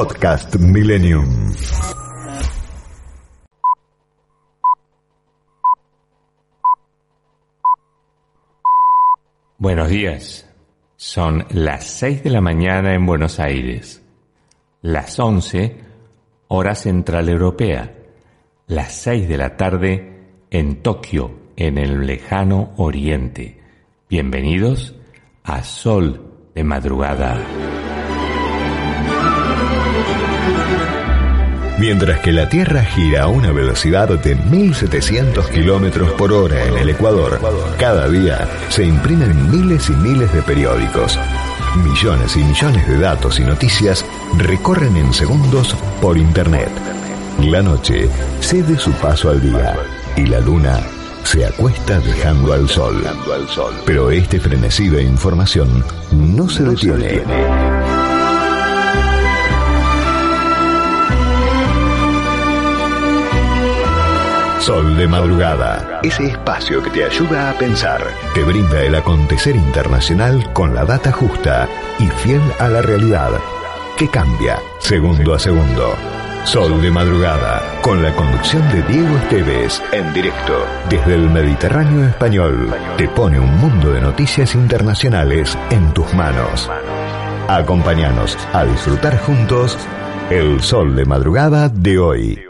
Podcast Millennium. Buenos días. Son las 6 de la mañana en Buenos Aires, las 11 hora central europea, las 6 de la tarde en Tokio, en el lejano oriente. Bienvenidos a Sol de Madrugada. Mientras que la Tierra gira a una velocidad de 1700 kilómetros por hora en el Ecuador, cada día se imprimen miles y miles de periódicos. Millones y millones de datos y noticias recorren en segundos por Internet. La noche cede su paso al día y la luna se acuesta dejando al sol. Pero este frenesí de información no se detiene. Sol de Madrugada, ese espacio que te ayuda a pensar, te brinda el acontecer internacional con la data justa y fiel a la realidad, que cambia segundo a segundo. Sol de Madrugada, con la conducción de Diego Esteves, en directo desde el Mediterráneo español, te pone un mundo de noticias internacionales en tus manos. Acompáñanos a disfrutar juntos el Sol de Madrugada de hoy.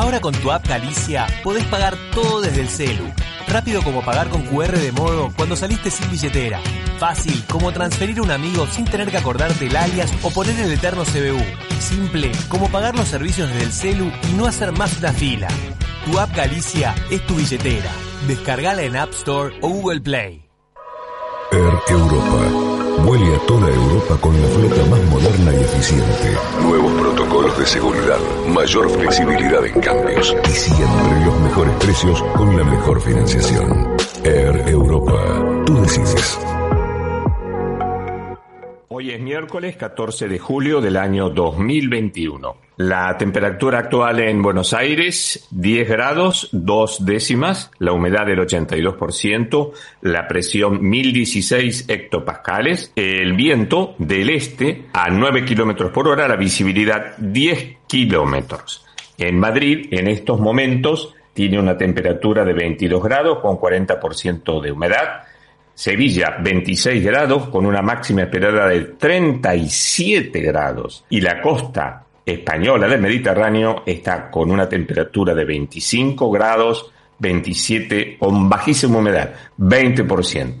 Ahora con tu app Galicia podés pagar todo desde el celu. Rápido como pagar con QR de modo cuando saliste sin billetera. Fácil como transferir a un amigo sin tener que acordarte el alias o poner el eterno CBU. Simple como pagar los servicios desde el celu y no hacer más una fila. Tu app Galicia es tu billetera. Descargala en App Store o Google Play. Air Europa. Vuele a toda Europa con la flota más moderna y eficiente. Nuevos protocolos de seguridad, mayor flexibilidad en cambios y siempre los mejores precios con la mejor financiación. Air Europa. Tú decides. Hoy es miércoles 14 de julio del año 2021. La temperatura actual en Buenos Aires, 10 grados, 2 décimas, la humedad del 82%, la presión 1016 hectopascales, el viento del este a 9 kilómetros por hora, la visibilidad 10 kilómetros. En Madrid, en estos momentos, tiene una temperatura de 22 grados con 40% de humedad, Sevilla 26 grados con una máxima esperada de 37 grados y la costa española del Mediterráneo está con una temperatura de 25 grados, 27 con bajísima humedad, 20%.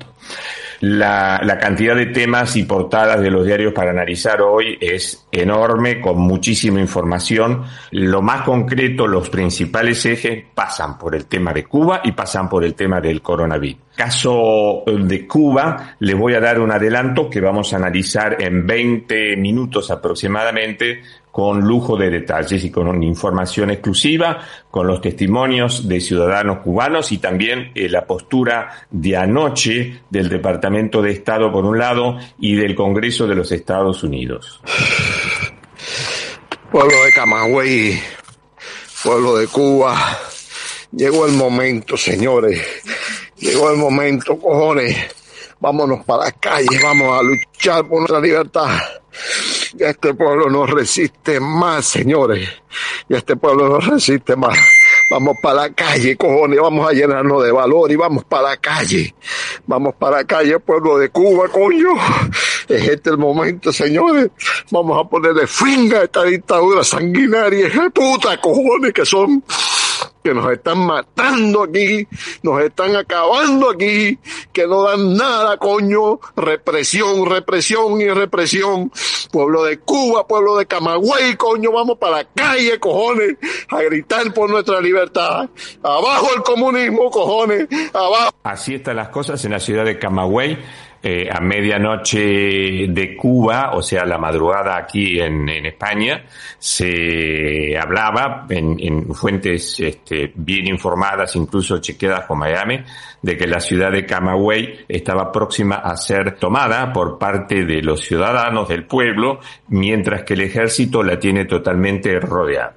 La, la, cantidad de temas y portadas de los diarios para analizar hoy es enorme, con muchísima información. Lo más concreto, los principales ejes pasan por el tema de Cuba y pasan por el tema del coronavirus. Caso de Cuba, le voy a dar un adelanto que vamos a analizar en 20 minutos aproximadamente con lujo de detalles y con información exclusiva, con los testimonios de ciudadanos cubanos y también eh, la postura de anoche del Departamento de Estado por un lado y del Congreso de los Estados Unidos. Pueblo de Camagüey, pueblo de Cuba, llegó el momento, señores, llegó el momento, cojones, vámonos para las calles, vamos a luchar por nuestra libertad este pueblo no resiste más, señores. Y este pueblo no resiste más. Vamos para la calle, cojones, vamos a llenarnos de valor y vamos para la calle. Vamos para la calle, pueblo de Cuba, coño. Es este el momento, señores. Vamos a ponerle fin a esta dictadura sanguinaria, puta, cojones, que son que nos están matando aquí, nos están acabando aquí, que no dan nada, coño, represión, represión y represión. Pueblo de Cuba, pueblo de Camagüey, coño, vamos para la calle, cojones, a gritar por nuestra libertad. Abajo el comunismo, cojones, abajo. Así están las cosas en la ciudad de Camagüey eh, a medianoche de Cuba, o sea, la madrugada aquí en, España, se hablaba en, fuentes este, bien informadas, incluso chequeadas con Miami, de que la ciudad de Camagüey estaba próxima a ser tomada por parte de los ciudadanos del pueblo, mientras que el ejército la tiene totalmente rodeada.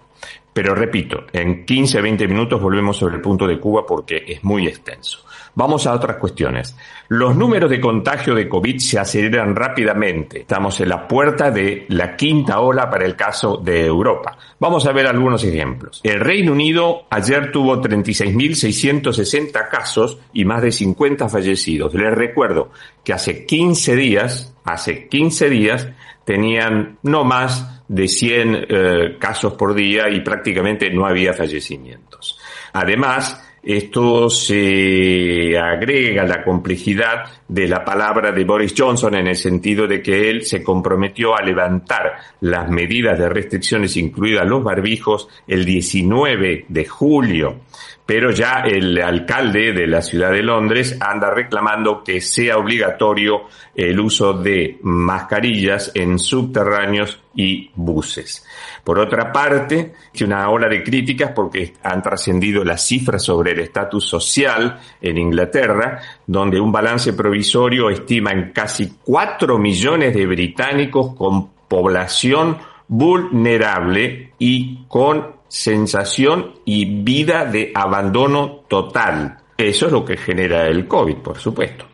Pero repito, en 15, 20 minutos volvemos sobre el punto de Cuba porque es muy extenso. Vamos a otras cuestiones. Los números de contagio de COVID se aceleran rápidamente. Estamos en la puerta de la quinta ola para el caso de Europa. Vamos a ver algunos ejemplos. El Reino Unido ayer tuvo 36.660 casos y más de 50 fallecidos. Les recuerdo que hace 15 días, hace 15 días, tenían no más de 100 eh, casos por día y prácticamente no había fallecimientos. Además, esto se agrega la complejidad de la palabra de Boris Johnson en el sentido de que él se comprometió a levantar las medidas de restricciones, incluidas los barbijos, el 19 de julio. Pero ya el alcalde de la ciudad de Londres anda reclamando que sea obligatorio el uso de mascarillas en subterráneos y buses. Por otra parte, hay una ola de críticas porque han trascendido las cifras sobre el estatus social en Inglaterra, donde un balance provisorio estima en casi 4 millones de británicos con población vulnerable y con sensación y vida de abandono total. Eso es lo que genera el COVID, por supuesto.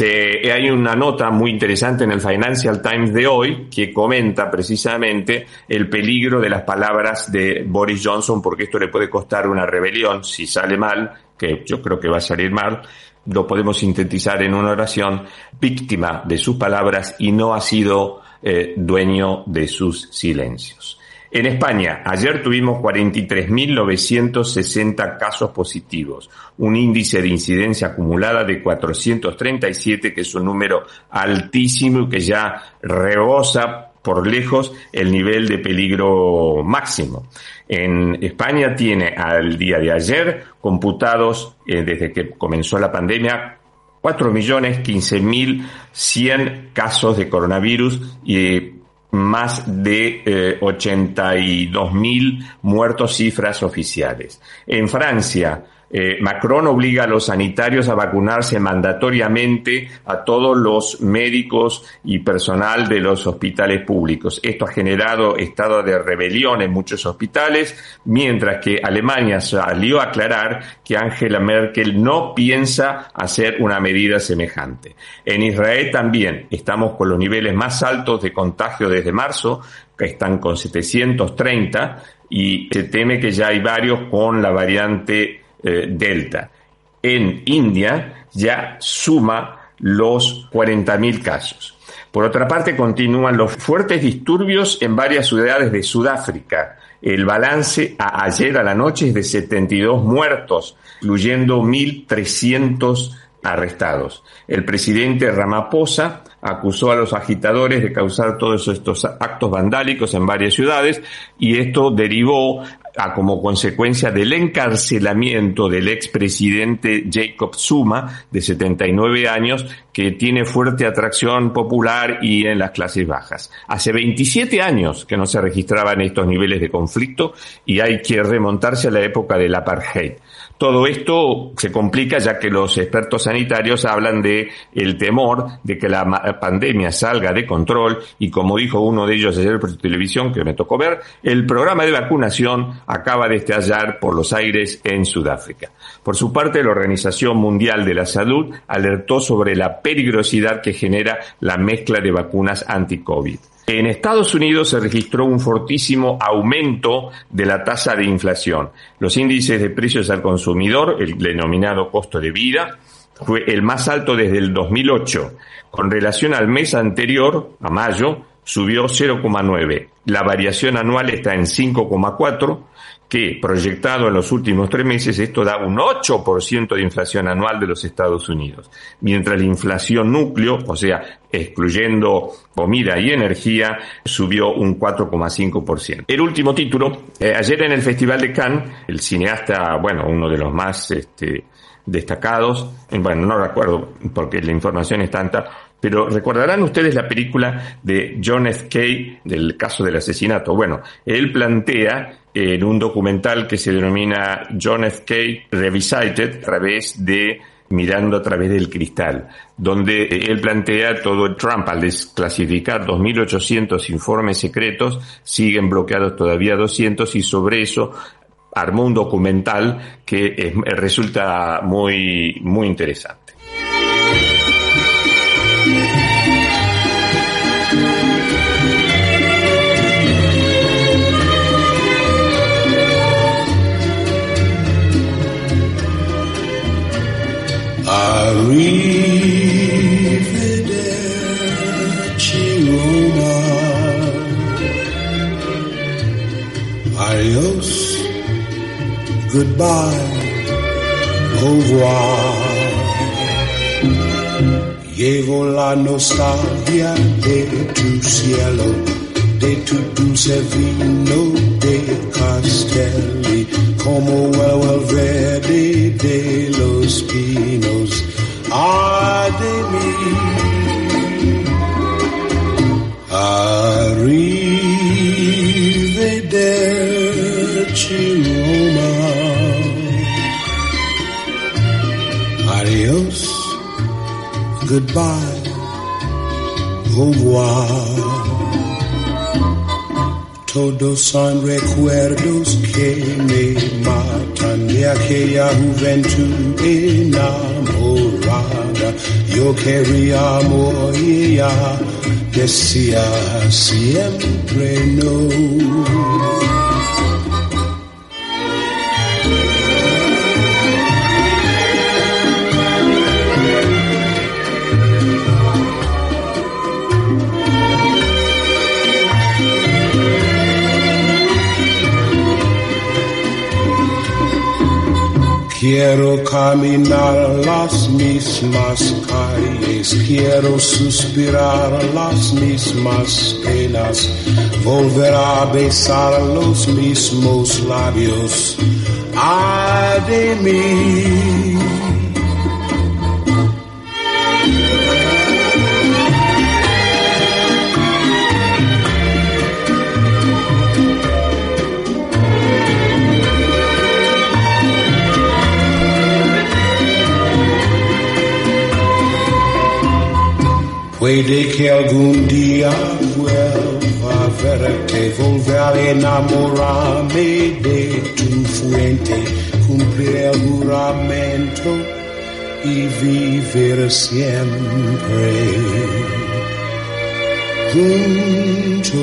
Hay una nota muy interesante en el Financial Times de hoy que comenta precisamente el peligro de las palabras de Boris Johnson porque esto le puede costar una rebelión si sale mal, que yo creo que va a salir mal, lo podemos sintetizar en una oración, víctima de sus palabras y no ha sido eh, dueño de sus silencios. En España, ayer tuvimos 43.960 casos positivos, un índice de incidencia acumulada de 437, que es un número altísimo y que ya rebosa por lejos el nivel de peligro máximo. En España tiene al día de ayer computados, eh, desde que comenzó la pandemia, 4.015.100 casos de coronavirus y más de eh, 82 mil muertos cifras oficiales. En Francia, eh, Macron obliga a los sanitarios a vacunarse mandatoriamente a todos los médicos y personal de los hospitales públicos. Esto ha generado estado de rebelión en muchos hospitales, mientras que Alemania salió a aclarar que Angela Merkel no piensa hacer una medida semejante. En Israel también estamos con los niveles más altos de contagio desde marzo, que están con 730, y se teme que ya hay varios con la variante eh, Delta. En India ya suma los 40.000 casos. Por otra parte, continúan los fuertes disturbios en varias ciudades de Sudáfrica. El balance a ayer a la noche es de 72 muertos, incluyendo 1.300 arrestados. El presidente Ramaphosa acusó a los agitadores de causar todos estos actos vandálicos en varias ciudades y esto derivó a como consecuencia del encarcelamiento del expresidente Jacob Zuma, de 79 años, que tiene fuerte atracción popular y en las clases bajas. Hace 27 años que no se registraban estos niveles de conflicto y hay que remontarse a la época del apartheid. Todo esto se complica ya que los expertos sanitarios hablan de el temor de que la pandemia salga de control y como dijo uno de ellos ayer por televisión que me tocó ver, el programa de vacunación acaba de estallar por los aires en Sudáfrica. Por su parte, la Organización Mundial de la Salud alertó sobre la peligrosidad que genera la mezcla de vacunas anti-COVID. En Estados Unidos se registró un fortísimo aumento de la tasa de inflación. Los índices de precios al consumidor, el denominado costo de vida, fue el más alto desde el 2008. Con relación al mes anterior, a mayo, subió 0,9. La variación anual está en 5,4 que proyectado en los últimos tres meses esto da un 8% de inflación anual de los Estados Unidos, mientras la inflación núcleo, o sea, excluyendo comida y energía, subió un 4,5%. El último título, eh, ayer en el Festival de Cannes, el cineasta, bueno, uno de los más este, destacados, bueno, no recuerdo porque la información es tanta, Pero recordarán ustedes la película de John F. Kay del caso del asesinato. Bueno, él plantea en un documental que se denomina John F. Kay Revisited a través de mirando a través del cristal, donde él plantea todo Trump al desclasificar 2.800 informes secretos, siguen bloqueados todavía 200 y sobre eso armó un documental que resulta muy, muy interesante. Arrivederci Roma. Adios, goodbye, au revoir. Llegó la nostalgia de tu cielo, de tu dulce vino de Castelli, como huele el verde de los pinos. Ay de mí, arrivederci Roma. Adios goodbye, au revoir. Todos son recuerdos que me matan de aquella juventud enamorada. Yo quería ella decía siempre no. Quiero caminar las mismas calles, quiero suspirar las mismas penas, volver a besar los mismos labios. Ay de mí. Puede que algún día vuelva verte, volver a enamorarme de tu fuente, cumplir el juramento y vivir siempre. Junto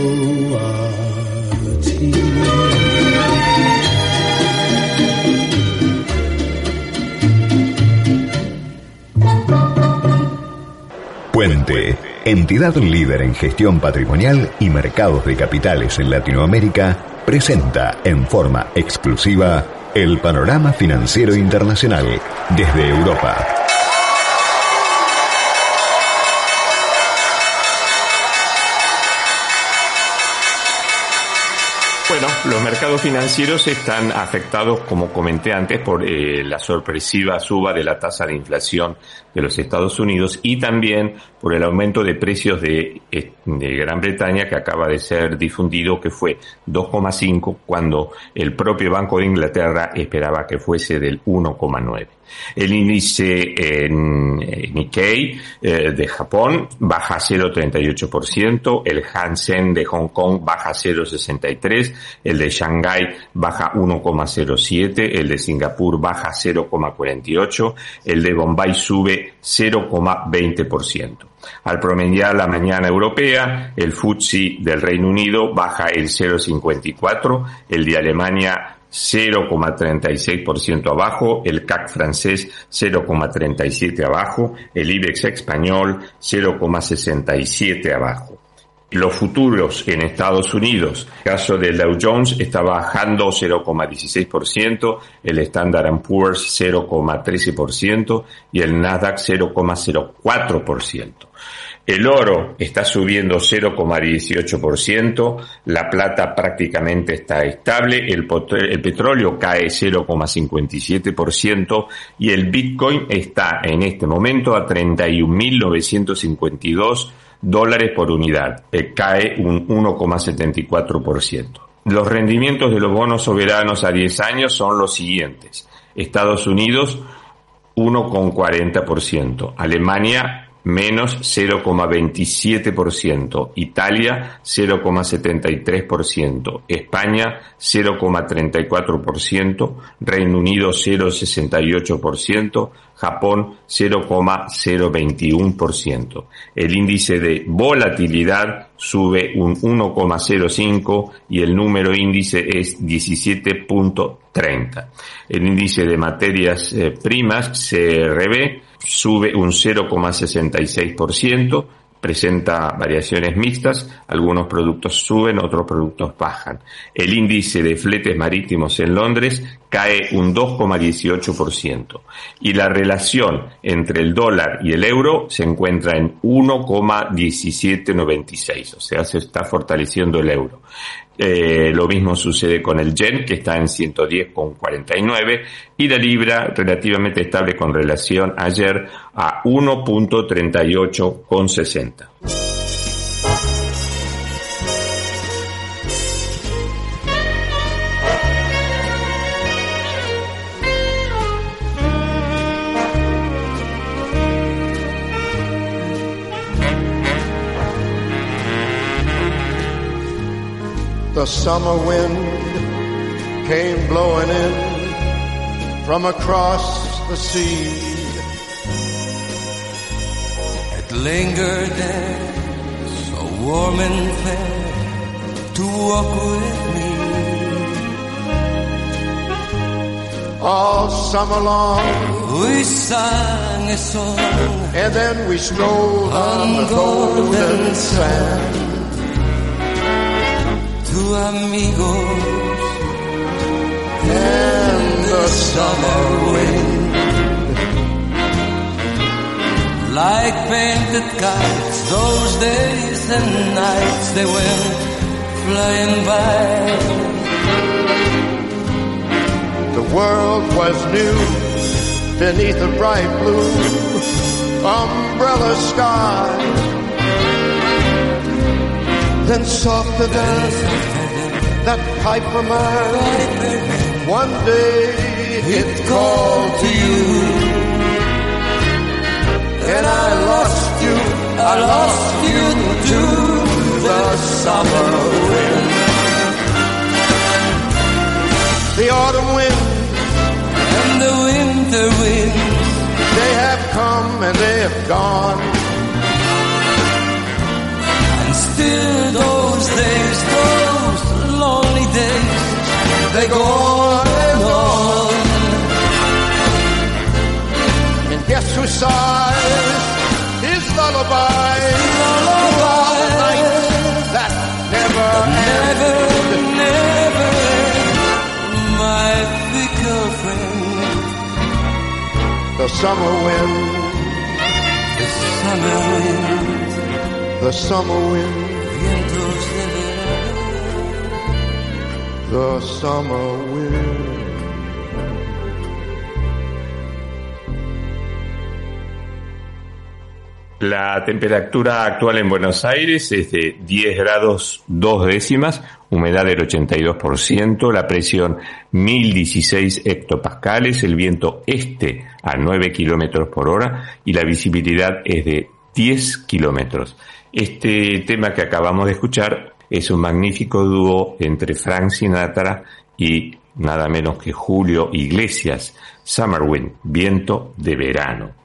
Entidad líder en gestión patrimonial y mercados de capitales en Latinoamérica, presenta en forma exclusiva el panorama financiero internacional desde Europa. Los mercados financieros están afectados, como comenté antes, por eh, la sorpresiva suba de la tasa de inflación de los Estados Unidos y también por el aumento de precios de, eh, de Gran Bretaña que acaba de ser difundido, que fue 2,5 cuando el propio Banco de Inglaterra esperaba que fuese del 1,9. El índice en Nikkei eh, de Japón baja 0,38%, el Hansen de Hong Kong baja 0,63%, el de Shanghai baja 1,07%, el de Singapur baja 0,48%, el de Bombay sube 0,20%. Al promediar la mañana europea, el FTSE del Reino Unido baja el 0,54, el de Alemania 0,36% abajo, el CAC francés 0,37 abajo, el IBEX español 0,67 abajo. Los futuros en Estados Unidos, el caso del Dow Jones está bajando 0,16%, el Standard Poor's 0,13% y el Nasdaq 0,04%. El oro está subiendo 0,18%, la plata prácticamente está estable, el, petróleo cae 0,57% y el Bitcoin está en este momento a 31.952 dólares por unidad, eh, cae un 1,74%. Los rendimientos de los bonos soberanos a 10 años son los siguientes. Estados Unidos 1,40%, Alemania menos 0,27%, Italia 0,73%, España 0,34%, Reino Unido 0,68%, Japón 0,021%. El índice de volatilidad sube un 1,05 y el número índice es 17.30. El índice de materias eh, primas CRB sube un 0,66%, presenta variaciones mixtas, algunos productos suben, otros productos bajan. El índice de fletes marítimos en Londres cae un 2,18% y la relación entre el dólar y el euro se encuentra en 1,1796, o sea, se está fortaleciendo el euro. Eh, lo mismo sucede con el yen, que está en 110,49, y la libra relativamente estable con relación ayer a 1.38,60. The summer wind came blowing in from across the sea. It lingered there, so warm and fair, to walk with me. All summer long, We sang a song and then we strolled on the golden sand. To amigos And the summer wind, like painted kites. Those days and nights they went flying by. the world was new beneath a bright blue umbrella sky. Then softer than that pipe piper man, one day it called to you. And I lost you, I lost you to the summer wind. The autumn wind, And the winter wind they have come and they have gone. And still those days, those lonely days, They go on and on. And guess who sighs his lullaby? Lullaby. That never never, never, my fickle friend, The summer wind, the summer wind, the summer wind, the summer wind. La temperatura actual en Buenos Aires es de 10 grados 2 décimas, humedad del 82%, la presión 1016 hectopascales, el viento este a 9 kilómetros por hora y la visibilidad es de 10 kilómetros. Este tema que acabamos de escuchar es un magnífico dúo entre Frank Sinatra y nada menos que Julio Iglesias, Summer Wind, viento de verano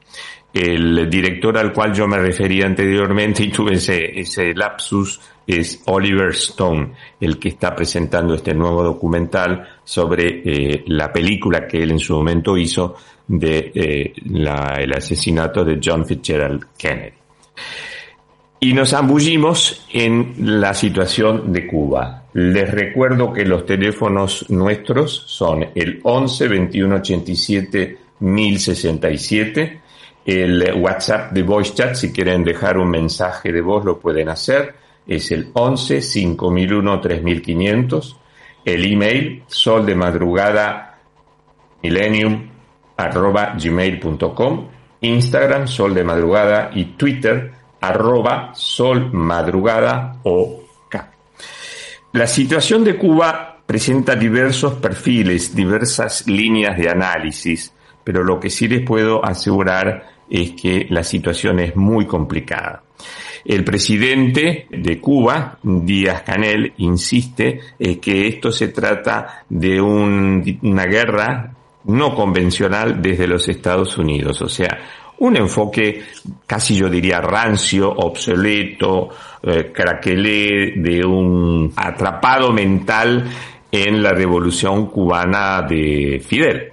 el director al cual yo me refería anteriormente y tuve ese, lapsus es Oliver Stone, el que está presentando este nuevo documental sobre eh, la película que él en su momento hizo de eh, el asesinato de John Fitzgerald Kennedy. Y nos ambullimos en la situación de Cuba. Les recuerdo que los teléfonos nuestros son el 11 21 87 1067, El WhatsApp de Voice Chat, si quieren dejar un mensaje de voz, lo pueden hacer. Es el 11 5001 3500. El email, sol de madrugada millennium arroba gmail.com. Instagram, sol de madrugada y Twitter, arroba sol madrugada OK. La situación de Cuba presenta diversos perfiles, diversas líneas de análisis, pero lo que sí les puedo asegurar es que la situación es muy complicada. El presidente de Cuba, Díaz Canel, insiste en que esto se trata de una guerra no convencional desde los Estados Unidos, o sea, un enfoque casi yo diría rancio, obsoleto, eh, craquelé de un atrapado mental en la revolución cubana de Fidel.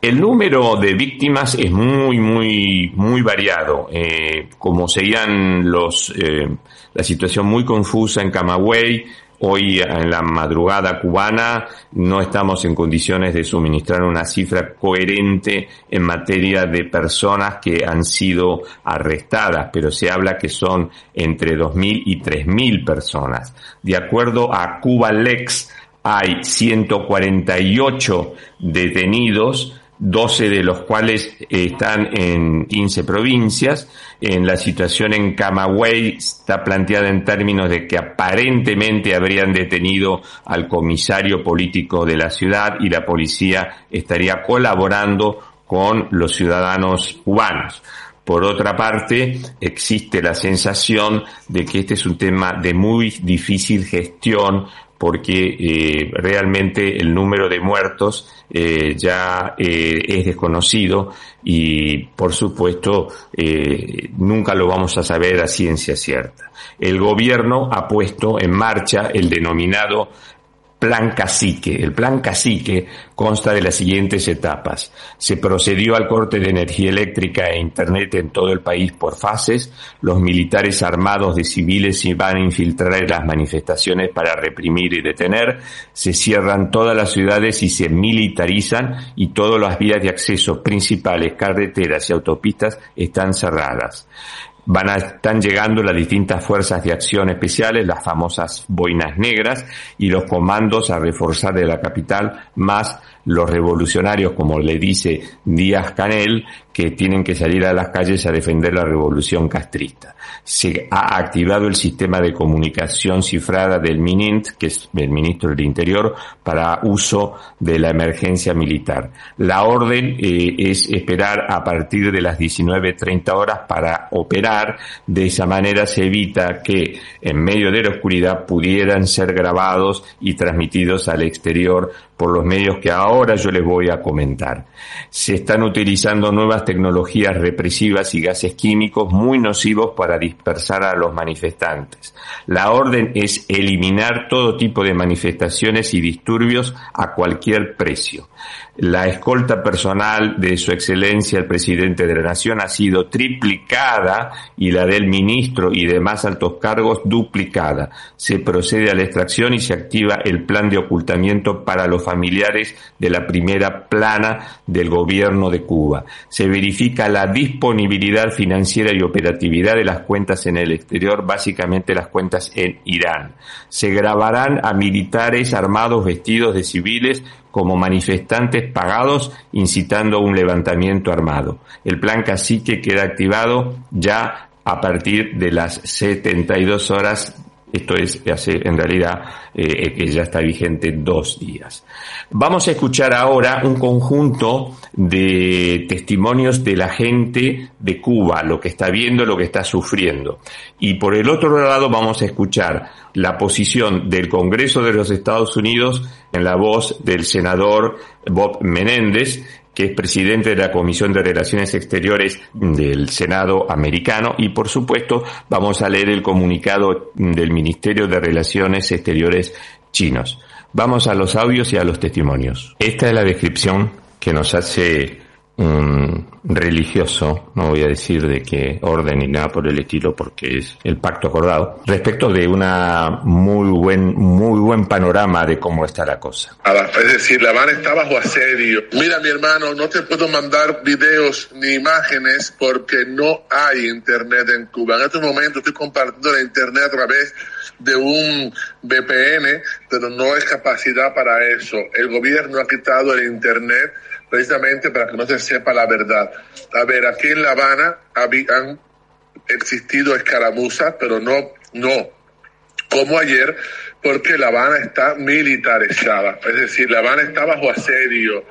El número de víctimas es muy, muy, muy variado. Eh, como seguían los, eh, la situación muy confusa en Camagüey, Hoy en la madrugada cubana no estamos en condiciones de suministrar una cifra coherente en materia de personas que han sido arrestadas, pero se habla que son entre 2.000 y 3.000 personas. De acuerdo a Cuba Lex, hay 148 detenidos 12 de los cuales están en 15 provincias. En la situación en Camagüey está planteada en términos de que aparentemente habrían detenido al comisario político de la ciudad y la policía estaría colaborando con los ciudadanos cubanos. Por otra parte, existe la sensación de que este es un tema de muy difícil gestión porque eh, realmente el número de muertos eh, ya eh, es desconocido y por supuesto nunca lo vamos a saber a ciencia cierta. El gobierno ha puesto en marcha el denominado Plan Cacique. El Plan Cacique consta de las siguientes etapas. Se procedió al corte de energía eléctrica e Internet en todo el país por fases. Los militares armados de civiles se van a infiltrar en las manifestaciones para reprimir y detener. Se cierran todas las ciudades y se militarizan y todas las vías de acceso principales, carreteras y autopistas están cerradas van a, están llegando las distintas fuerzas de acción especiales, las famosas boinas negras y los comandos a reforzar de la capital, más los revolucionarios, como le dice Díaz Canel, que tienen que salir a las calles a defender la revolución castrista. Se ha activado el sistema de comunicación cifrada del MININT, que es el ministro del Interior, para uso de la emergencia militar. La orden eh, es esperar a partir de las 19.30 horas para operar. De esa manera se evita que en medio de la oscuridad pudieran ser grabados y transmitidos al exterior por los medios que ahora yo les voy a comentar. Se están utilizando nuevas tecnologías represivas y gases químicos muy nocivos para dispersar a los manifestantes. La orden es eliminar todo tipo de manifestaciones y disturbios a cualquier precio. La escolta personal de su excelencia el presidente de la nación ha sido triplicada y la del ministro y demás altos cargos duplicada. Se procede a la extracción y se activa el plan de ocultamiento para los familiares de la primera plana del gobierno de Cuba. Se verifica la disponibilidad financiera y operatividad de las cuentas en el exterior, básicamente las cuentas en Irán. Se grabarán a militares armados vestidos de civiles como manifestantes pagados incitando un levantamiento armado. El plan cacique queda activado ya a partir de las 72 horas esto es hace en realidad eh, que ya está vigente dos días. Vamos a escuchar ahora un conjunto de testimonios de la gente de Cuba, lo que está viendo, lo que está sufriendo. Y por el otro lado vamos a escuchar la posición del Congreso de los Estados Unidos en la voz del senador Bob Menéndez, que es presidente de la Comisión de Relaciones Exteriores del Senado americano y por supuesto vamos a leer el comunicado del Ministerio de Relaciones Exteriores chinos. Vamos a los audios y a los testimonios. Esta es la descripción que nos hace religioso, no voy a decir de qué orden ni nada por el estilo porque es el pacto acordado, respecto de una muy buen, muy buen panorama de cómo está la cosa. Es decir, La Habana está bajo asedio. Mira, mi hermano, no te puedo mandar videos ni imágenes porque no hay internet en Cuba. En estos momentos estoy compartiendo la internet a través de un VPN, pero no es capacidad para eso. El gobierno ha quitado el internet precisamente para que no se sepa la verdad. A ver, aquí en La Habana han existido escaramuzas, pero no, no como ayer, porque La Habana está militarizada. Es decir, La Habana está bajo asedio.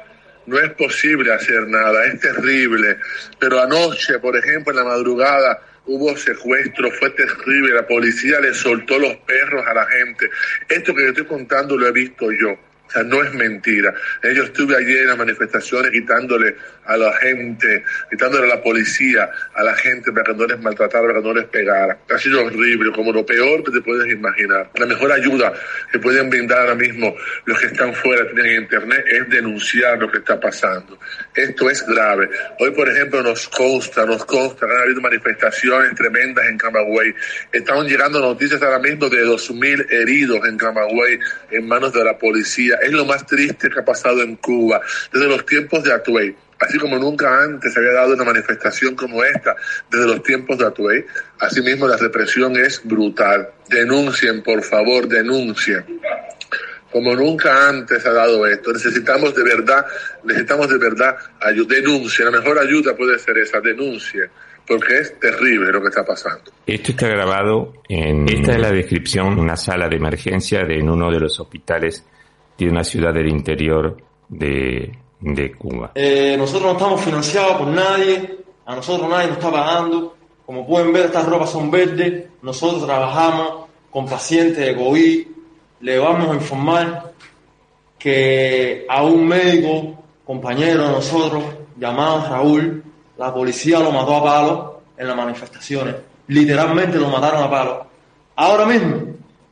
No es posible hacer nada, es terrible. Pero anoche, por ejemplo, en la madrugada, hubo secuestro, fue terrible, la policía le soltó los perros a la gente. Esto que yo estoy contando lo he visto yo. O sea, no es mentira. Yo estuve ayer en las manifestaciones quitándole a la gente, quitándole a la policía, a la gente para que no les maltratara, para que no les pegara. Ha sido horrible, como lo peor que te puedes imaginar. La mejor ayuda que pueden brindar ahora mismo los que están fuera, tienen internet, es denunciar lo que está pasando. Esto es grave. Hoy, por ejemplo, nos consta, nos consta han habido manifestaciones tremendas en Camagüey. Están llegando noticias ahora mismo de 2.000 heridos en Camagüey en manos de la policía es lo más triste que ha pasado en Cuba desde los tiempos de Atuey. Así como nunca antes se había dado una manifestación como esta desde los tiempos de Atuey, asimismo la represión es brutal. Denuncien, por favor, denuncien como nunca antes ha dado esto. Necesitamos de verdad, necesitamos de verdad ayuda, denuncia. La mejor ayuda puede ser esa, denuncia, porque es terrible lo que está pasando. Esto está grabado en, esta es la descripción, una sala de emergencia de en uno de los hospitales de una ciudad del interior de, Cuba. Eh, nosotros no estamos financiados por nadie, a nosotros nadie nos está pagando. Como pueden ver, estas ropas son verdes. Nosotros trabajamos con pacientes de COVID. Le vamos a informar que a un médico, compañero de nosotros, llamado Raúl, la policía lo mató a palo en las manifestaciones. Literalmente lo mataron a palo. Ahora mismo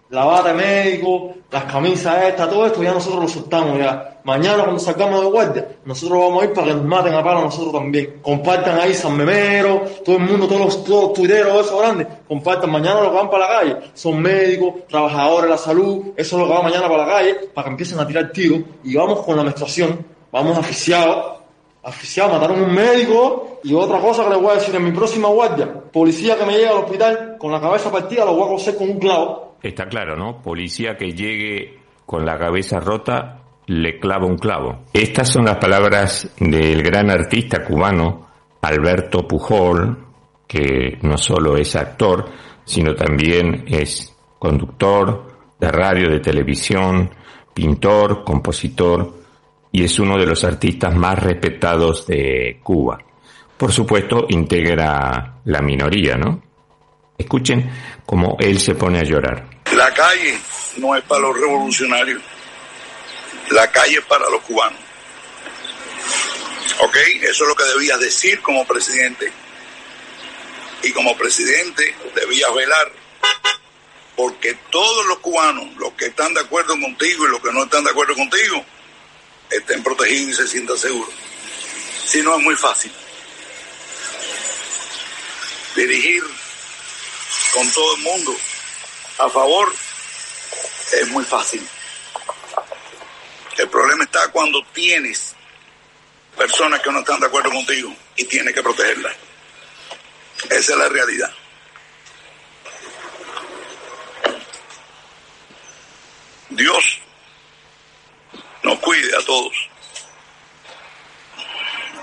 la bata de médico, las camisas estas, todo esto, ya nosotros lo soltamos ya. Mañana cuando salgamos de guardia, nosotros vamos a ir para que nos maten a palo nosotros también. Compartan ahí San Memero, todo el mundo, todos los, todos los tuiteros, esos grandes, compartan mañana lo que van para la calle. Son médicos, trabajadores de la salud, eso es lo que va mañana para la calle, para que empiecen a tirar tiros. Y vamos con la menstruación, vamos aficiados, aficiados, mataron un médico. Y otra cosa que les voy a decir en mi próxima guardia, policía que me llegue al hospital con la cabeza partida, lo voy a coser con un clavo Está claro, ¿no? Policía que llegue con la cabeza rota le clava un clavo. Estas son las palabras del gran artista cubano Alberto Pujol, que no solo es actor, sino también es conductor de radio, de televisión, pintor, compositor y es uno de los artistas más respetados de Cuba. Por supuesto, integra la minoría, ¿no? Escuchen cómo él se pone a llorar. La calle no es para los revolucionarios, la calle es para los cubanos. ¿Ok? Eso es lo que debías decir como presidente. Y como presidente debías velar porque todos los cubanos, los que están de acuerdo contigo y los que no están de acuerdo contigo, estén protegidos y se sientan seguros. Si no, es muy fácil. Dirigir con todo el mundo a favor es muy fácil. El problema está cuando tienes personas que no están de acuerdo contigo y tienes que protegerlas. Esa es la realidad. Dios nos cuide a todos.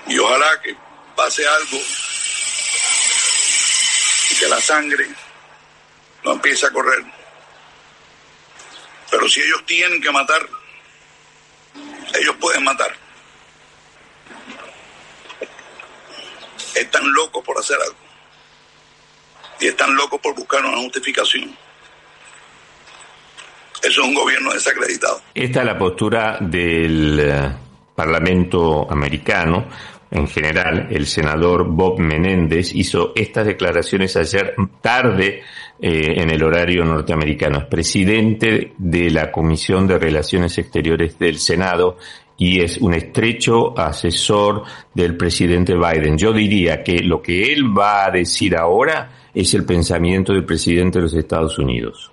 Y ojalá que pase algo y que la sangre no empieza a correr. Pero si ellos tienen que matar, ellos pueden matar. Están locos por hacer algo. Y están locos por buscar una justificación. Eso es un gobierno desacreditado. Esta es la postura del eh, Parlamento americano en general, el senador Bob Menéndez hizo estas declaraciones ayer tarde eh, en el horario norteamericano. Es presidente de la Comisión de Relaciones Exteriores del Senado y es un estrecho asesor del presidente Biden. Yo diría que lo que él va a decir ahora es el pensamiento del presidente de los Estados Unidos.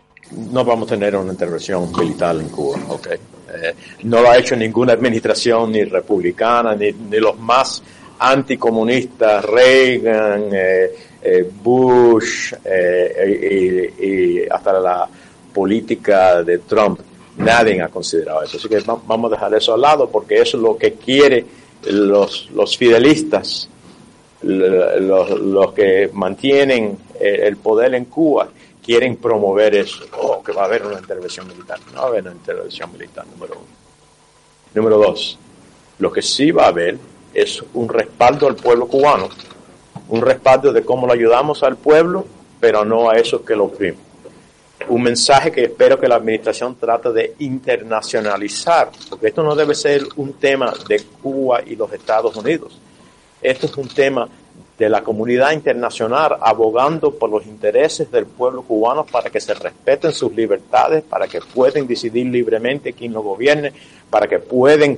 No vamos a tener una intervención militar en Cuba, ¿ok? Eh, no lo ha hecho ninguna administración, ni republicana, ni, ni los más anticomunistas, Reagan, eh, eh, Bush y, hasta la política de Trump. Nadie ha considerado eso. Así que vamos a dejar eso al lado porque eso es lo que quiere los, los fidelistas, los, los que mantienen el poder en Cuba quieren promover eso, oh, que va a haber una intervención militar. No va a haber una intervención militar, número uno. Número dos, lo que sí va a haber es un respaldo al pueblo cubano, un respaldo de cómo lo ayudamos al pueblo, pero no a esos que lo oprimen. Un mensaje que espero que la administración trate de internacionalizar, porque esto no debe ser un tema de Cuba y los Estados Unidos. Esto es un tema de la comunidad internacional abogando por los intereses del pueblo cubano para que se respeten sus libertades, para que puedan decidir libremente quién lo gobierne, para que puedan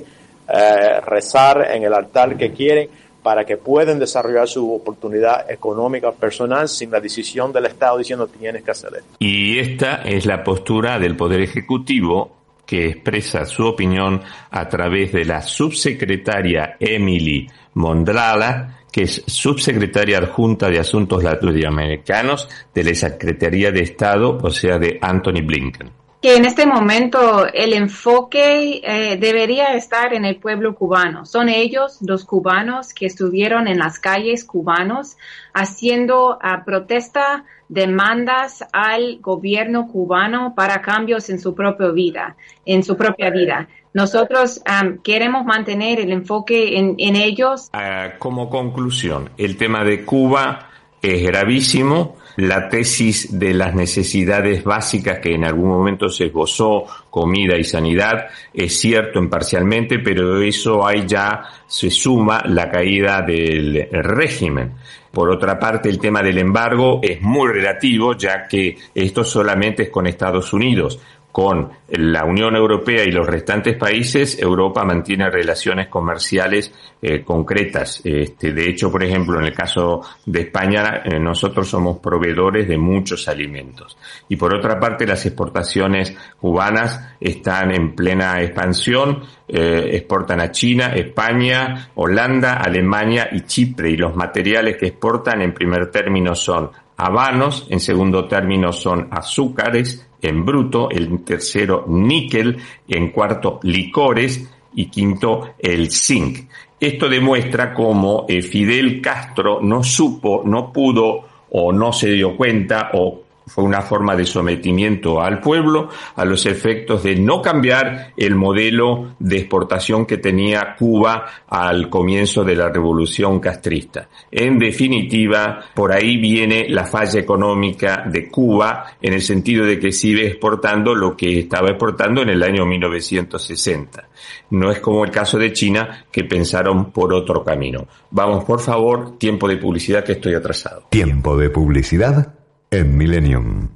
eh, rezar en el altar que quieren, para que puedan desarrollar su oportunidad económica personal sin la decisión del Estado diciendo tienes que hacer esto. Y esta es la postura del Poder Ejecutivo que expresa su opinión a través de la subsecretaria Emily Mondrala, que es subsecretaria adjunta de Asuntos Latinoamericanos de la Secretaría de Estado, o sea, de Anthony Blinken. Que en este momento el enfoque eh, debería estar en el pueblo cubano. Son ellos, los cubanos, que estuvieron en las calles cubanos haciendo uh, protesta, demandas al gobierno cubano para cambios en su propia vida, en su propia vida. Nosotros queremos mantener el enfoque en, ellos. Ah, como conclusión, el tema de Cuba es gravísimo. La tesis de las necesidades básicas que en algún momento se esbozó, comida y sanidad, es cierto en parcialmente, pero eso ahí ya se suma la caída del régimen. Por otra parte, el tema del embargo es muy relativo, ya que esto solamente es con Estados Unidos con la Unión Europea y los restantes países, Europa mantiene relaciones comerciales eh, concretas. Este, de hecho, por ejemplo, en el caso de España, eh, nosotros somos proveedores de muchos alimentos. Y por otra parte, las exportaciones cubanas están en plena expansión. Eh, exportan a China, España, Holanda, Alemania y Chipre. Y los materiales que exportan en primer término son habanos, en segundo término son azúcares, en bruto, el tercero níquel, en cuarto licores y quinto el zinc. Esto demuestra cómo eh, Fidel Castro no supo, no pudo o no se dio cuenta o fue una forma de sometimiento al pueblo a los efectos de no cambiar el modelo de exportación que tenía Cuba al comienzo de la revolución castrista. En definitiva, por ahí viene la falla económica de Cuba en el sentido de que sigue exportando lo que estaba exportando en el año 1960. No es como el caso de China que pensaron por otro camino. Vamos, por favor, tiempo de publicidad que estoy atrasado. Tiempo de publicidad en Millennium.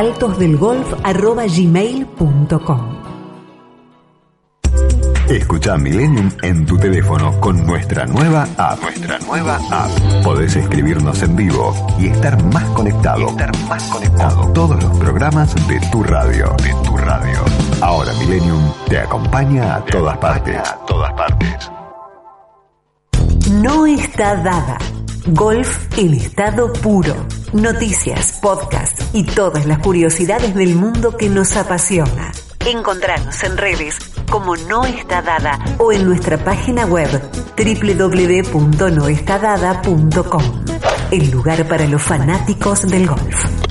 altosdelgolf.gmail.com Escucha Millennium en tu teléfono con nuestra nueva app. Nuestra nueva app. Podés escribirnos en vivo y estar más conectado. estar más conectado. todos los programas de tu radio. De tu radio. Ahora Millennium te acompaña a todas partes. A todas partes. No está dada. Golf en estado puro. Noticias, podcast y todas las curiosidades del mundo que nos apasiona. Encontrarnos en redes como No Está Dada o en nuestra página web www.noestadada.com. El lugar para los fanáticos del golf.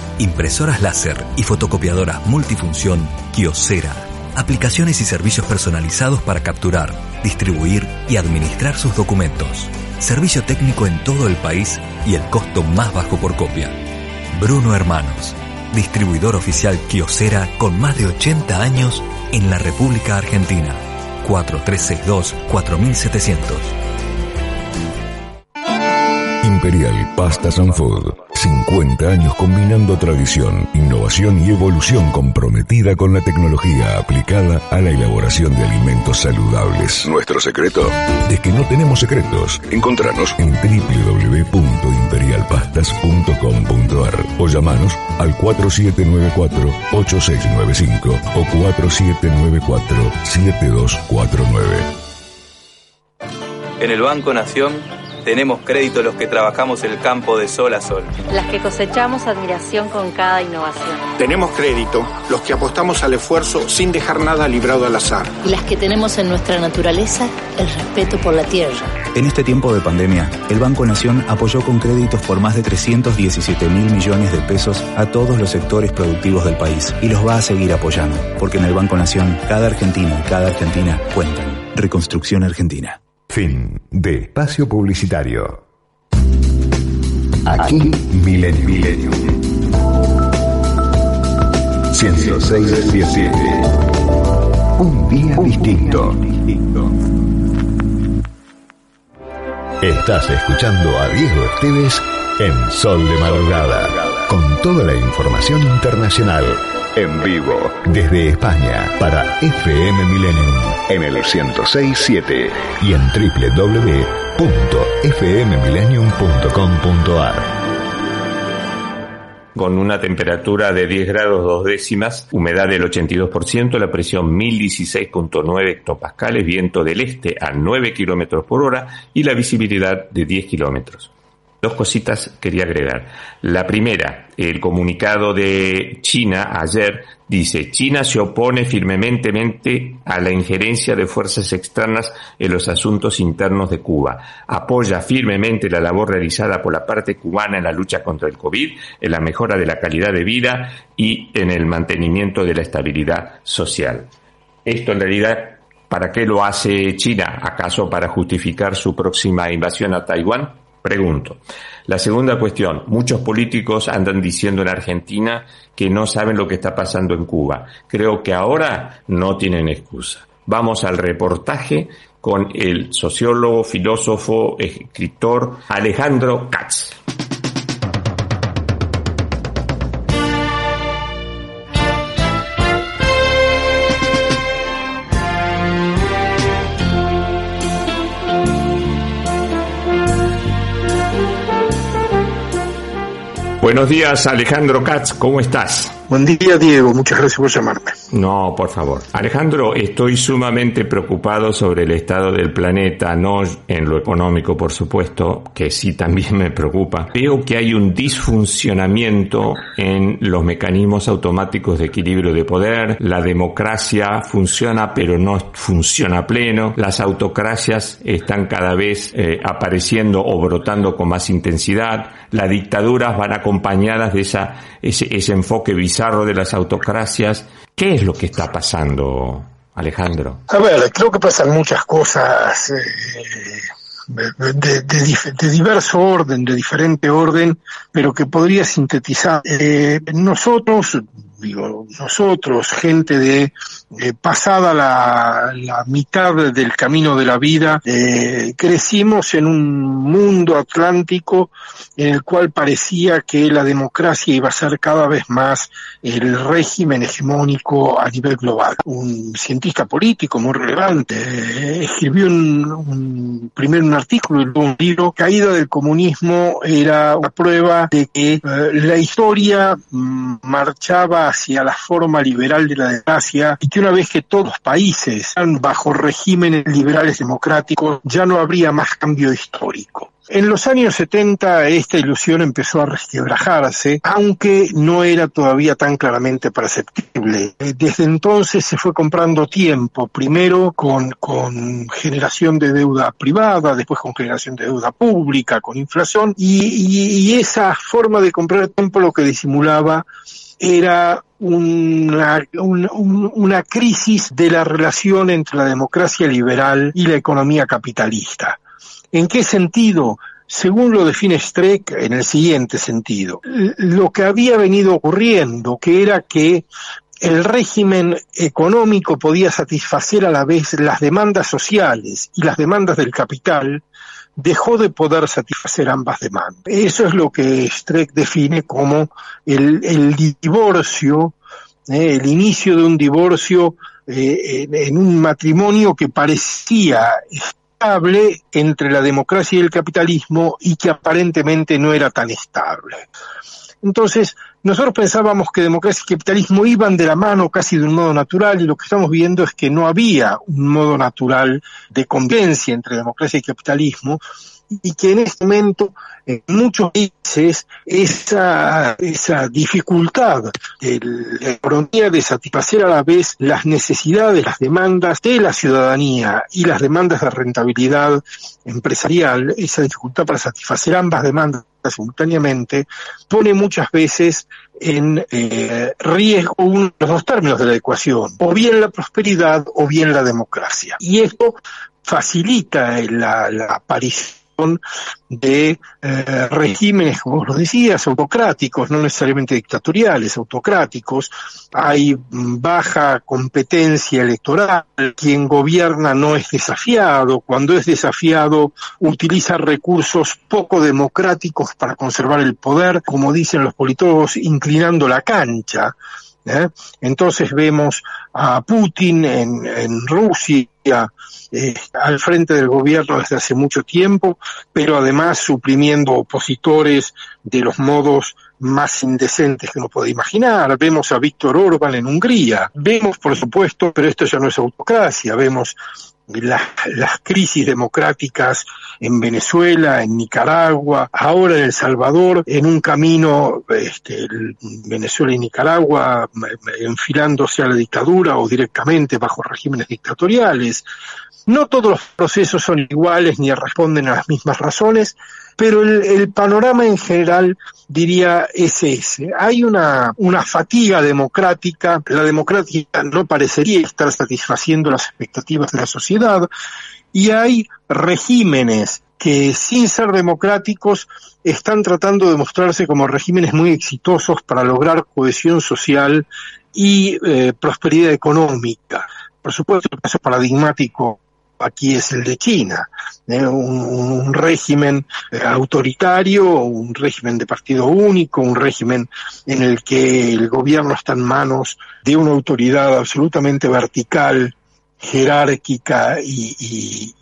Impresoras láser y fotocopiadoras multifunción Kiosera. Aplicaciones y servicios personalizados para capturar, distribuir y administrar sus documentos. Servicio técnico en todo el país y el costo más bajo por copia. Bruno Hermanos, distribuidor oficial Kiosera con más de 80 años en la República Argentina. 4362 4700. Imperial Pastas and Food. 50 años combinando tradición, innovación y evolución comprometida con la tecnología aplicada a la elaboración de alimentos saludables. Nuestro secreto es que no tenemos secretos. Encontranos en www.imperialpastas.com.ar o llamanos al 4794-8695 o 4794-7249. En el Banco Nación tenemos crédito los que trabajamos el campo de sol a sol. Las que cosechamos admiración con cada innovación. Tenemos crédito los que apostamos al esfuerzo sin dejar nada librado al azar. Y las que tenemos en nuestra naturaleza el respeto por la tierra. En este tiempo de pandemia, el Banco Nación apoyó con créditos por más de 317 mil millones de pesos a todos los sectores productivos del país y los va a seguir apoyando, porque en el Banco Nación cada argentino y cada argentina cuentan. Reconstrucción Argentina. Fin de espacio publicitario. Aquí Milenio. Milenio. 106 Un día distinto. Estás escuchando a Diego Esteves en Sol de Madrugada, con toda la información internacional en vivo desde España para FM Millennium en el 1067 y en www.fmmillennium.com.ar. Con una temperatura de 10 grados dos décimas, humedad del 82%, la presión 1016.9 hectopascales, viento del este a 9 kilómetros por hora y la visibilidad de 10 kilómetros. Dos cositas quería agregar. La primera, el comunicado de China ayer dice, China se opone firmemente a la injerencia de fuerzas externas en los asuntos internos de Cuba. Apoya firmemente la labor realizada por la parte cubana en la lucha contra el COVID, en la mejora de la calidad de vida y en el mantenimiento de la estabilidad social. Esto en realidad, ¿para qué lo hace China? ¿Acaso para justificar su próxima invasión a Taiwán? Pregunto. La segunda cuestión, muchos políticos andan diciendo en Argentina que no saben lo que está pasando en Cuba. Creo que ahora no tienen excusa. Vamos al reportaje con el sociólogo, filósofo, escritor Alejandro Katz. Buenos días, Alejandro Katz, ¿cómo estás? Buen día, Diego. Muchas gracias por llamarme. No, por favor. Alejandro, estoy sumamente preocupado sobre el estado del planeta, no en lo económico, por supuesto, que sí también me preocupa. Veo que hay un disfuncionamiento en los mecanismos automáticos de equilibrio de poder. La democracia funciona, pero no funciona pleno. Las autocracias están cada vez eh, apareciendo o brotando con más intensidad. Las dictaduras van acompañadas de esa, ese, ese enfoque bizarro de las autocracias. ¿Qué es lo que está pasando, Alejandro? A ver, creo que pasan muchas cosas eh, de, diverso orden, de diferente orden, pero que podría sintetizar. Eh, nosotros, digo, nosotros, gente de eh, pasada la, la, mitad del camino de la vida, eh, crecimos en un mundo atlántico en el cual parecía que la democracia iba a ser cada vez más el régimen hegemónico a nivel global. Un cientista político muy relevante eh, escribió un, un, primero un artículo y luego un libro, Caída del comunismo era una prueba de que la historia mm, marchaba hacia la forma liberal de la democracia y que una vez que todos los países están bajo regímenes liberales democráticos ya no habría más cambio histórico. En los años 70 esta ilusión empezó a resquebrajarse, aunque no era todavía tan claramente perceptible. Desde entonces se fue comprando tiempo, primero con, generación de deuda privada, después con generación de deuda pública, con inflación, y, y esa forma de comprar tiempo lo que disimulaba era una, una, crisis de la relación entre la democracia liberal y la economía capitalista. ¿En qué sentido? Según lo define Streck, en el siguiente sentido. Lo que había venido ocurriendo, que era que el régimen económico podía satisfacer a la vez las demandas sociales y las demandas del capital, dejó de poder satisfacer ambas demandas. Eso es lo que Streck define como el, divorcio, eh, el inicio de un divorcio eh, en, un matrimonio que parecía estable entre la democracia y el capitalismo y que aparentemente no era tan estable. Entonces, nosotros pensábamos que democracia y capitalismo iban de la mano casi de un modo natural y lo que estamos viendo es que no había un modo natural de convivencia entre democracia y capitalismo y que en este momento en muchos países esa, esa dificultad de la economía de satisfacer a la vez las necesidades, las demandas de la ciudadanía y las demandas de rentabilidad empresarial, esa dificultad para satisfacer ambas demandas simultáneamente, pone muchas veces en eh, riesgo uno los dos términos de la ecuación, o bien la prosperidad o bien la democracia. Y esto facilita la, la aparición de eh, regímenes, como lo decías, autocráticos, no necesariamente dictatoriales, autocráticos. Hay baja competencia electoral, quien gobierna no es desafiado, cuando es desafiado utiliza recursos poco democráticos para conservar el poder, como dicen los politólogos, inclinando la cancha. ¿Eh? Entonces vemos a Putin en, en Rusia eh, al frente del gobierno desde hace mucho tiempo, pero además suprimiendo opositores de los modos más indecentes que uno puede imaginar. Vemos a Víctor Orban en Hungría. Vemos, por supuesto, pero esto ya no es autocracia, vemos las, las crisis democráticas en Venezuela, en Nicaragua, ahora en El Salvador, en un camino, este, Venezuela y Nicaragua, enfilándose a la dictadura o directamente bajo regímenes dictatoriales. No todos los procesos son iguales ni responden a las mismas razones, pero el, el, panorama en general diría es ese. Hay una, una fatiga democrática, la democracia no parecería estar satisfaciendo las expectativas de la sociedad, y hay regímenes que sin ser democráticos están tratando de mostrarse como regímenes muy exitosos para lograr cohesión social y eh, prosperidad económica. Por supuesto, el caso paradigmático aquí es el de China, ¿eh? un, régimen eh, autoritario, un régimen de partido único, un régimen en el que el gobierno está en manos de una autoridad absolutamente vertical, jerárquica y,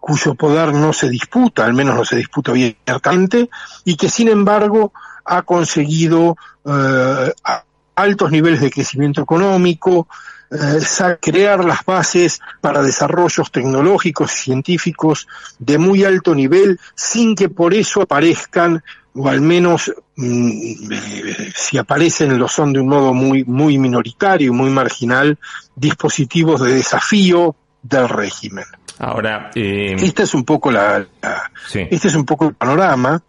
cuyo poder no se disputa, al menos no se disputa abiertamente, y que sin embargo ha conseguido eh, altos niveles de crecimiento económico, crear las bases para desarrollos tecnológicos y científicos de muy alto nivel sin que por eso aparezcan o al menos mmm, eh, si aparecen lo son de un modo muy muy minoritario, muy marginal, dispositivos de desafío del régimen. Ahora, eh... esta es un poco la, la sí. este es un poco el panorama.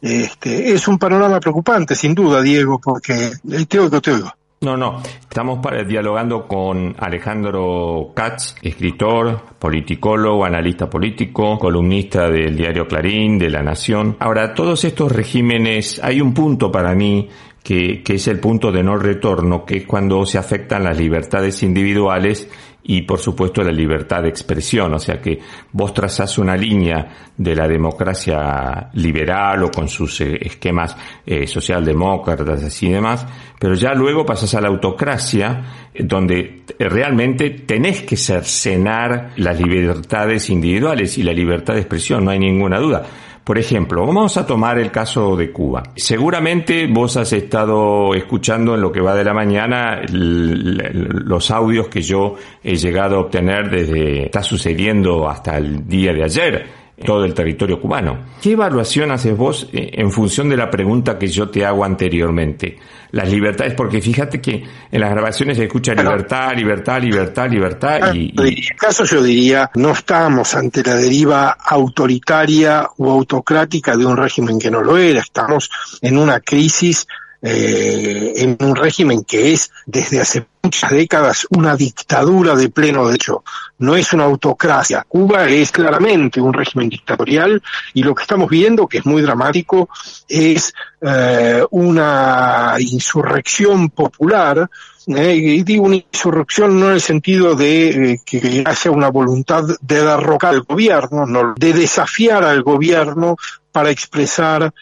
Este, es un panorama preocupante, sin duda, Diego, porque te oigo, te oigo. No, no. Estamos dialogando con Alejandro Katz, escritor, politicólogo, analista político, columnista del diario Clarín, de La Nación. Ahora, todos estos regímenes, hay un punto para mí que, que es el punto de no retorno, que es cuando se afectan las libertades individuales y por supuesto la libertad de expresión, o sea que vos trazás una línea de la democracia liberal o con sus eh, esquemas eh, socialdemócratas así y demás, pero ya luego pasás a la autocracia eh, donde realmente tenés que cercenar las libertades individuales y la libertad de expresión, no hay ninguna duda. Por ejemplo, vamos a tomar el caso de Cuba. Seguramente vos has estado escuchando en lo que va de la mañana los audios que yo he llegado a obtener desde está sucediendo hasta el día de ayer todo el territorio cubano. ¿Qué evaluación haces vos eh, en función de la pregunta que yo te hago anteriormente? Las libertades, porque fíjate que en las grabaciones se escucha libertad, libertad, libertad, libertad y... En este caso yo diría, no estamos ante la deriva autoritaria o autocrática de un régimen que no lo era, estamos en una crisis eh, en un régimen que es desde hace muchas décadas una dictadura de pleno derecho, no es una autocracia. Cuba es claramente un régimen dictatorial y lo que estamos viendo, que es muy dramático, es eh, una insurrección popular eh, y digo una insurrección no en el sentido de que haya una voluntad de derrocar al gobierno, no, de desafiar al gobierno para expresar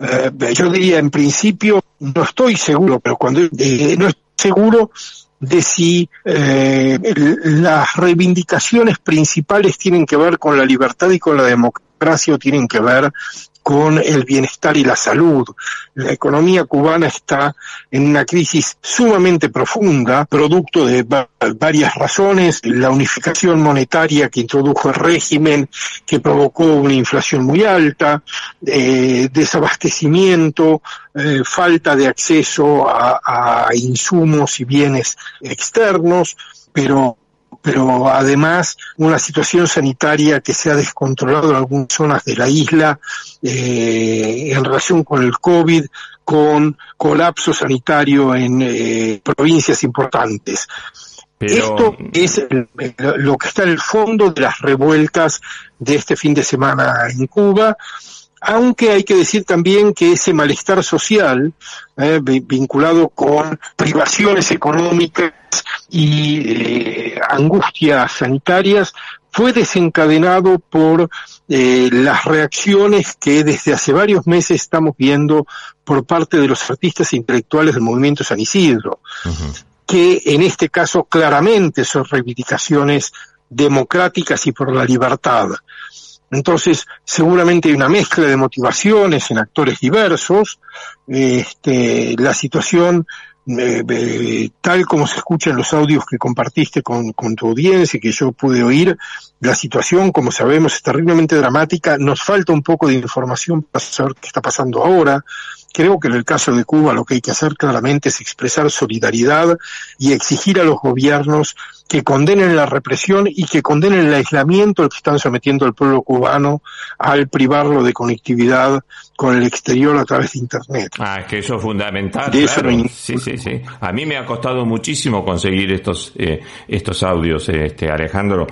eh, yo diría en principio, no estoy seguro, pero cuando eh, no estoy seguro de si eh, las reivindicaciones principales tienen que ver con la libertad y con la democracia o tienen que ver con el bienestar y la salud. La economía cubana está en una crisis sumamente profunda, producto de varias razones, la unificación monetaria que introdujo el régimen, que provocó una inflación muy alta, eh, desabastecimiento, eh, falta de acceso a, a insumos y bienes externos, pero pero además una situación sanitaria que se ha descontrolado en algunas zonas de la isla eh, en relación con el COVID, con colapso sanitario en eh, provincias importantes. Esto es lo que está en el fondo de las revueltas de este fin de semana en Cuba aunque hay que decir también que ese malestar social eh, vinculado con privaciones económicas y eh, angustias sanitarias fue desencadenado por eh, las reacciones que desde hace varios meses estamos viendo por parte de los artistas intelectuales del movimiento San Isidro, que en este caso claramente son reivindicaciones democráticas y por la libertad. Entonces, seguramente hay una mezcla de motivaciones en actores diversos. Este, la situación, tal como se escucha en los audios que compartiste con, con tu audiencia y que yo pude oír, la situación, como sabemos, es terriblemente dramática. Nos falta un poco de información para saber qué está pasando ahora. Creo que en el caso de Cuba lo que hay que hacer claramente es expresar solidaridad y exigir a los gobiernos que condenen la represión y que condenen el aislamiento al que están sometiendo al pueblo cubano al privarlo de conectividad con el exterior a través de Internet. Ah, es que eso es fundamental. claro. Sí, sí, sí. A mí me ha costado muchísimo conseguir estos, eh, estos audios, este, Alejandro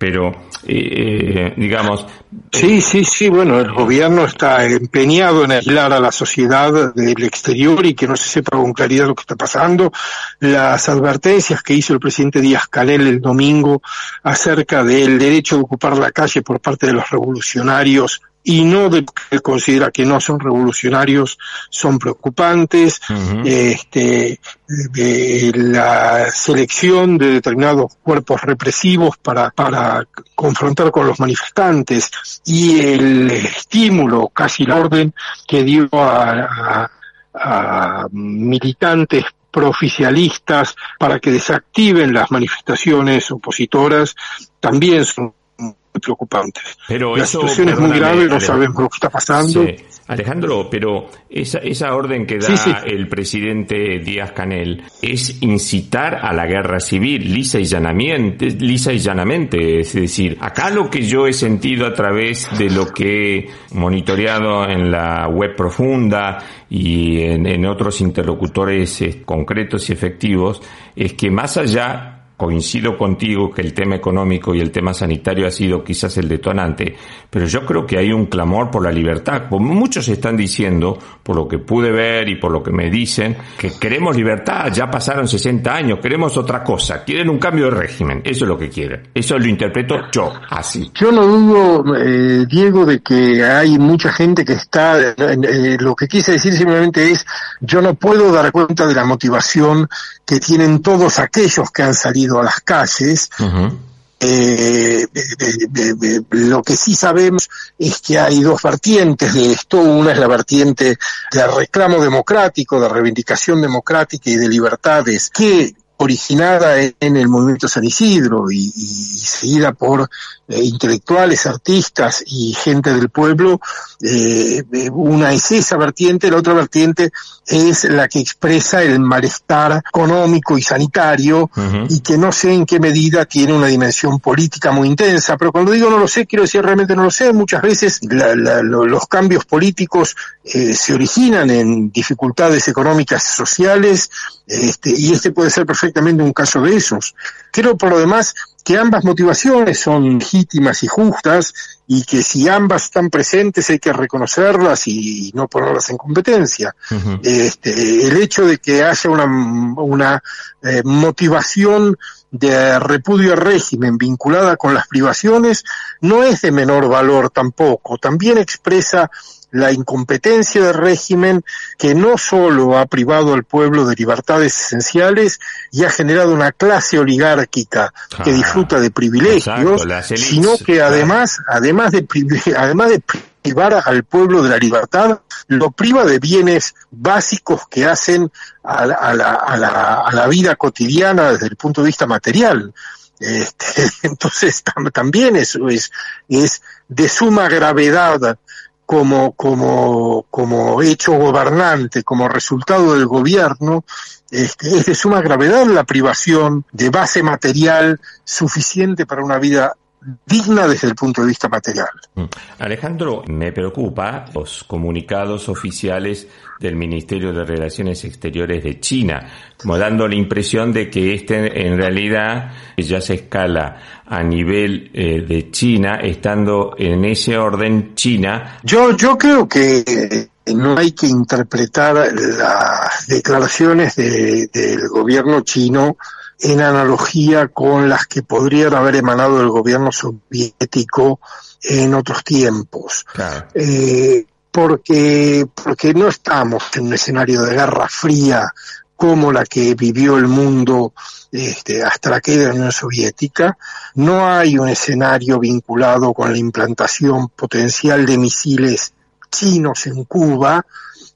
pero eh, digamos sí sí sí bueno el gobierno está empeñado en aislar a la sociedad del exterior y que no se sepa con claridad lo que está pasando. Las advertencias que hizo el presidente Díaz Canel el domingo acerca del derecho de ocupar la calle por parte de los revolucionarios y no de que considera que no son revolucionarios son preocupantes, este, de la selección de determinados cuerpos represivos para, para confrontar con los manifestantes y el estímulo, casi la orden que dio a, a, a militantes prooficialistas para que desactiven las manifestaciones opositoras también son preocupantes. Pero la situación es muy grave, no sabemos lo que está pasando. Alejandro, pero esa, esa orden que da el presidente Díaz Canel es incitar a la guerra civil, lisa y llanamente, lisa y llanamente. Es decir, acá lo que yo he sentido a través de lo que he monitoreado en la web profunda y en, en otros interlocutores eh, concretos y efectivos, es que más allá coincido contigo que el tema económico y el tema sanitario ha sido quizás el detonante, pero yo creo que hay un clamor por la libertad. Muchos están diciendo, por lo que pude ver y por lo que me dicen, que queremos libertad, ya pasaron 60 años, queremos otra cosa, quieren un cambio de régimen, eso es lo que quieren. Eso lo interpreto yo así. Yo no dudo, eh, Diego, de que hay mucha gente que está, eh, lo que quise decir simplemente es, yo no puedo dar cuenta de la motivación que tienen todos aquellos que han salido a las calles. Eh, lo que sí sabemos es que hay dos vertientes de esto. Una es la vertiente de reclamo democrático, de reivindicación democrática y de libertades que originada en el movimiento San Isidro y, seguida por eh, intelectuales, artistas y gente del pueblo, eh, una es esa vertiente, la otra vertiente es la que expresa el malestar económico y sanitario y que no sé en qué medida tiene una dimensión política muy intensa, pero cuando digo no lo sé, quiero decir realmente no lo sé, muchas veces los cambios políticos eh, se originan en dificultades económicas y sociales, este, y este puede ser perfectamente un caso de esos. Creo por lo demás que ambas motivaciones son legítimas y justas y que si ambas están presentes hay que reconocerlas y no ponerlas en competencia. este, el hecho de que haya una, una eh, motivación de repudio al régimen vinculada con las privaciones no es de menor valor tampoco. También expresa la incompetencia del régimen que no solo ha privado al pueblo de libertades esenciales y ha generado una clase oligárquica que ah, disfruta de privilegios, sino que además, además de, además de privar al pueblo de la libertad, lo priva de bienes básicos que hacen a la, a la, a la, vida cotidiana desde el punto de vista material. Este, entonces también eso es, es de suma gravedad como, como, como hecho gobernante, como resultado del gobierno, este, es de suma gravedad la privación de base material suficiente para una vida digna desde el punto de vista material. Mm. Alejandro, me preocupa los comunicados oficiales del Ministerio de Relaciones Exteriores de China, como dando la impresión de que este en realidad ya se escala a nivel eh, de China, estando en ese orden China. Yo, yo creo que no hay que interpretar las declaraciones del gobierno chino en analogía con las que podrían haber emanado del gobierno soviético en otros tiempos. Eh, porque, porque no estamos en un escenario de guerra fría como la que vivió el mundo este, hasta la caída de la Unión Soviética. No hay un escenario vinculado con la implantación potencial de misiles chinos en Cuba.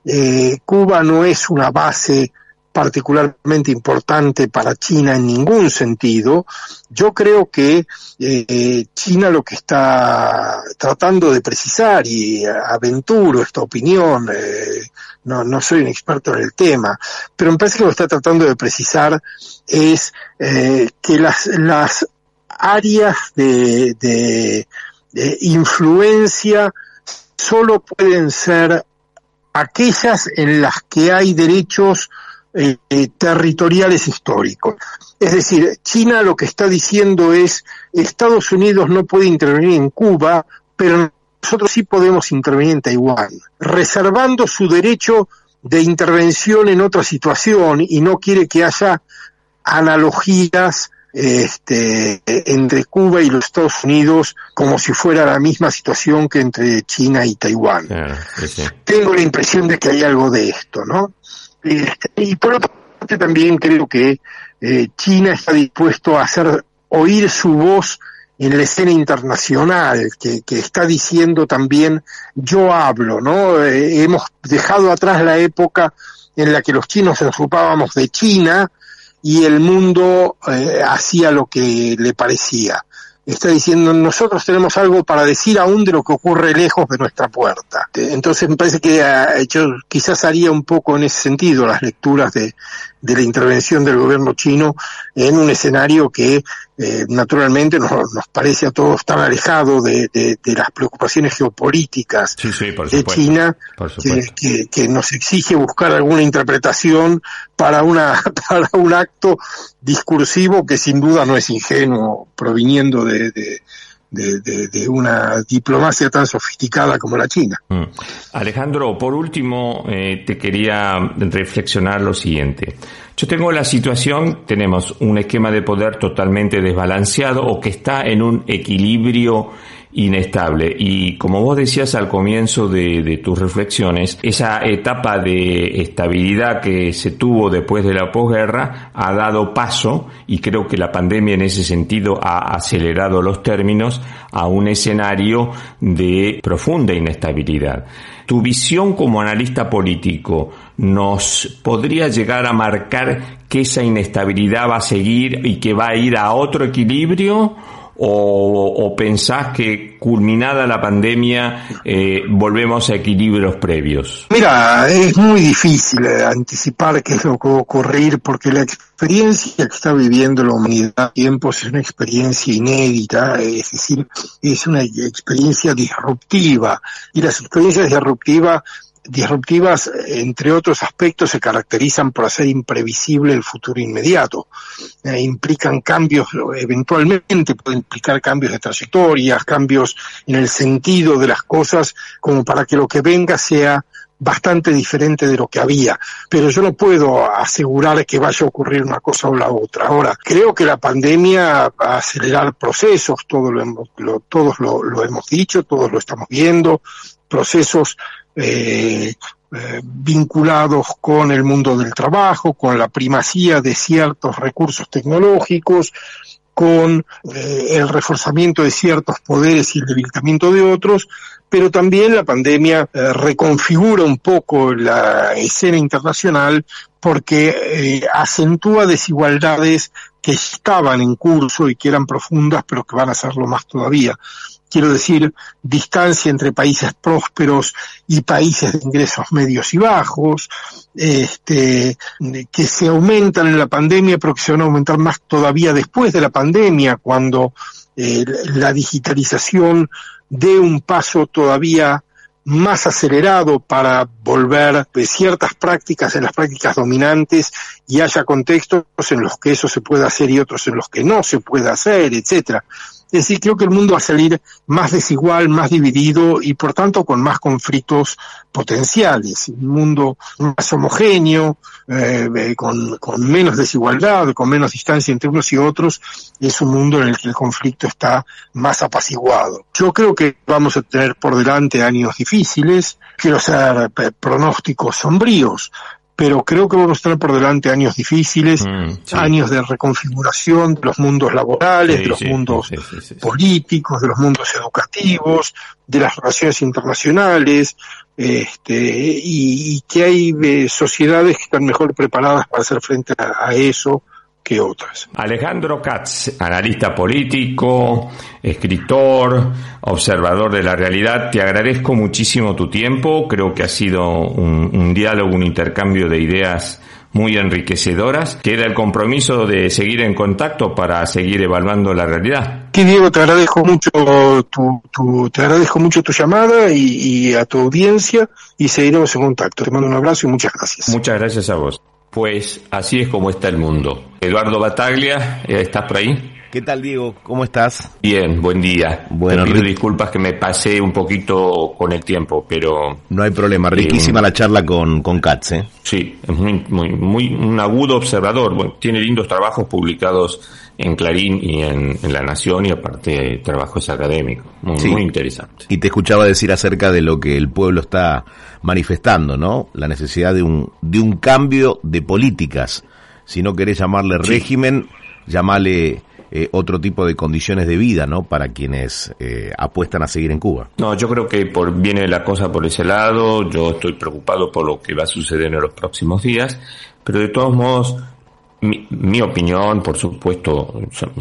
Eh, Cuba no es una base particularmente importante para China en ningún sentido. Yo creo que eh, China lo que está tratando de precisar, y aventuro esta opinión, eh, no, no soy un experto en el tema, pero me parece que lo que está tratando de precisar es eh, que las, las áreas de, de, de influencia solo pueden ser aquellas en las que hay derechos eh, territoriales históricos. Es decir, China lo que está diciendo es Estados Unidos no puede intervenir en Cuba, pero nosotros sí podemos intervenir en Taiwán, reservando su derecho de intervención en otra situación y no quiere que haya analogías este, entre Cuba y los Estados Unidos como si fuera la misma situación que entre China y Taiwán. Tengo la impresión de que hay algo de esto, ¿no? Este, y por otra parte también creo que eh, China está dispuesto a hacer oír su voz en la escena internacional, que, está diciendo también yo hablo, ¿no? Eh, hemos dejado atrás la época en la que los chinos nos ocupábamos de China y el mundo eh, hacía lo que le parecía está diciendo nosotros tenemos algo para decir aún de lo que ocurre lejos de nuestra puerta. Entonces me parece que yo quizás haría un poco en ese sentido las lecturas de, de la intervención del gobierno chino en un escenario que eh, naturalmente nos, nos, parece a todos tan alejado de, de, de las preocupaciones geopolíticas sí, sí, por de China que, que, que, nos exige buscar alguna interpretación para una para un acto discursivo que sin duda no es ingenuo proviniendo de, de de, de, de, una diplomacia tan sofisticada como la China. Mm. Alejandro, por último, eh, te quería reflexionar lo siguiente. Yo tengo la situación, tenemos un esquema de poder totalmente desbalanceado o que está en un equilibrio inestable. Y como vos decías al comienzo de, tus reflexiones, esa etapa de estabilidad que se tuvo después de la posguerra ha dado paso, y creo que la pandemia en ese sentido ha acelerado los términos, a un escenario de profunda inestabilidad. Tu visión como analista político nos podría llegar a marcar que esa inestabilidad va a seguir y que va a ir a otro equilibrio o, o pensás que culminada la pandemia eh, volvemos a equilibrios previos? Mira, es muy difícil anticipar qué es lo que va a ocurrir porque la experiencia que está viviendo la humanidad tiempos es una experiencia inédita, es decir, es una experiencia disruptiva y las experiencias disruptivas disruptivas, entre otros aspectos, se caracterizan por hacer imprevisible el futuro inmediato. Eh, implican cambios, eventualmente pueden implicar cambios de trayectorias, cambios en el sentido de las cosas, como para que lo que venga sea bastante diferente de lo que había, pero yo no puedo asegurar que vaya a ocurrir una cosa o la otra. Ahora, creo que la pandemia va a acelerar procesos, todo lo lo, todos lo hemos dicho, todos lo estamos viendo, procesos eh, eh, vinculados con el mundo del trabajo, con la primacía de ciertos recursos tecnológicos, con eh, el reforzamiento de ciertos poderes y el debilitamiento de otros, pero también la pandemia reconfigura un poco la escena internacional porque acentúa desigualdades que estaban en curso y que eran profundas, pero que van a serlo más todavía quiero decir, distancia entre países prósperos y países de ingresos medios y bajos, este, que se aumentan en la pandemia, pero que se van a aumentar más todavía después de la pandemia, cuando eh, la digitalización dé un paso todavía más acelerado para volver de ciertas prácticas en las prácticas dominantes y haya contextos en los que eso se puede hacer y otros en los que no se puede hacer, etcétera. Es decir, creo que el mundo va a salir más desigual, más dividido y por tanto con más conflictos potenciales. Un mundo más homogéneo, eh, con, con, menos desigualdad, con menos distancia entre unos y otros, es un mundo en el que el conflicto está más apaciguado. Yo creo que vamos a tener por delante años difíciles, quiero hacer eh, pronósticos sombríos, pero creo que vamos a tener por delante años difíciles, mm, sí. años de reconfiguración de los mundos laborales, sí, de los sí, mundos políticos, de los mundos educativos, de las relaciones internacionales, este, y, y que hay eh, sociedades que están mejor preparadas para hacer frente a, a eso que otras. Alejandro Katz, analista político, escritor, observador de la realidad, te agradezco muchísimo tu tiempo, creo que ha sido un, un diálogo, un intercambio de ideas muy enriquecedoras. Queda el compromiso de seguir en contacto para seguir evaluando la realidad. Que Diego, te agradezco mucho tu, tu te agradezco mucho tu llamada y, y a tu audiencia y seguiremos en contacto. Te mando un abrazo y muchas gracias. Muchas gracias a vos. Pues así es como está el mundo. Eduardo Bataglia, ¿estás por ahí? ¿Qué tal, Diego? ¿Cómo estás? Bien, buen día. Bueno, Te pido disculpas que me pasé un poquito con el tiempo, pero... No hay problema, riquísima eh, la charla con, con Katz, ¿eh? Sí, es muy, muy, muy un agudo observador. Bueno, tiene lindos trabajos publicados en Clarín y en, en La Nación y aparte trabajos académicos. Muy, sí. muy interesante. Y te escuchaba decir acerca de lo que el pueblo está manifestando, ¿no? La necesidad de un, de un cambio de políticas. Si no querés llamarle sí. régimen, llamale eh, otro tipo de condiciones de vida, ¿no? Para quienes eh, apuestan a seguir en Cuba. No, yo creo que por, viene la cosa por ese lado. Yo estoy preocupado por lo que va a suceder en los próximos días, pero de todos modos, mi, mi opinión, por supuesto,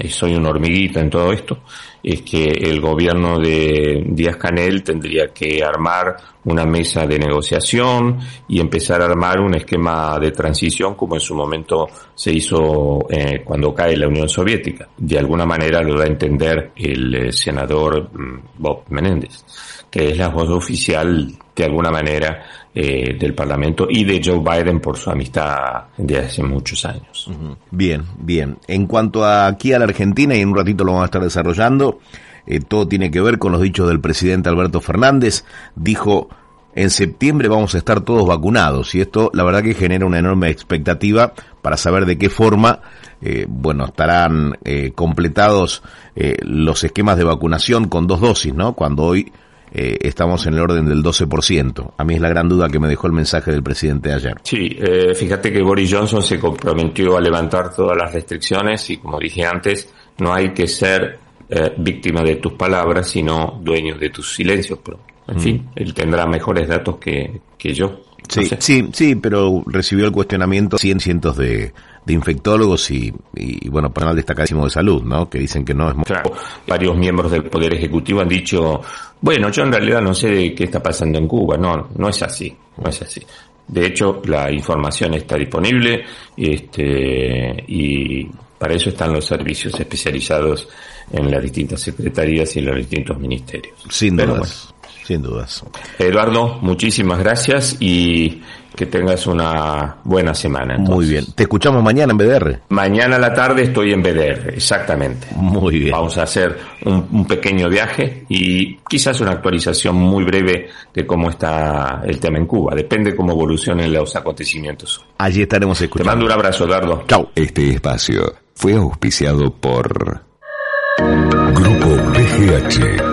soy una hormiguita en todo esto. es que el gobierno de Díaz Canel tendría que armar una mesa de negociación y empezar a armar un esquema de transición como en su momento se hizo eh, cuando cae la Unión Soviética. De alguna manera lo da a entender el eh, senador mm, Bob Menéndez, que es la voz oficial de alguna manera eh, del Parlamento y de Joe Biden por su amistad de hace muchos años. Bien, bien. En cuanto a aquí a la Argentina, y en un ratito lo vamos a estar desarrollando, eh, todo tiene que ver con los dichos del presidente Alberto Fernández. Dijo, en septiembre vamos a estar todos vacunados y esto la verdad que genera una enorme expectativa para saber de qué forma eh, bueno estarán completados los esquemas de vacunación con dos dosis no cuando hoy eh, estamos en el orden del 12%. A mí es la gran duda que me dejó el mensaje del presidente ayer. Sí, eh, fíjate que Boris Johnson se comprometió a levantar todas las restricciones y como dije antes, no hay que ser eh, víctima de tus palabras, sino dueño de tus silencios. Pero, en mm. fin, él tendrá mejores datos que, que yo. Sí, sí, sí, pero recibió el cuestionamiento cien cientos de, de infectólogos y, y, bueno, personal destacadísimo de salud, ¿no? Que dicen que no es muy... Claro, varios miembros del Poder Ejecutivo han dicho, bueno, yo en realidad no sé qué está pasando en Cuba. No, no es así, no es así. De hecho, la información está disponible este, y para eso están los servicios especializados en las distintas secretarías y en los distintos ministerios. Sin dudas. Sin dudas. Eduardo, muchísimas gracias y que tengas una buena semana. Muy bien. Te escuchamos mañana en BDR. Mañana a la tarde estoy en BDR, exactamente. Muy bien. Vamos a hacer un, pequeño viaje y quizás una actualización muy breve de cómo está el tema en Cuba. Depende cómo evolucionen los acontecimientos. Allí estaremos escuchando. Te mando un abrazo, Eduardo. Chao. Este espacio fue auspiciado por Grupo PGH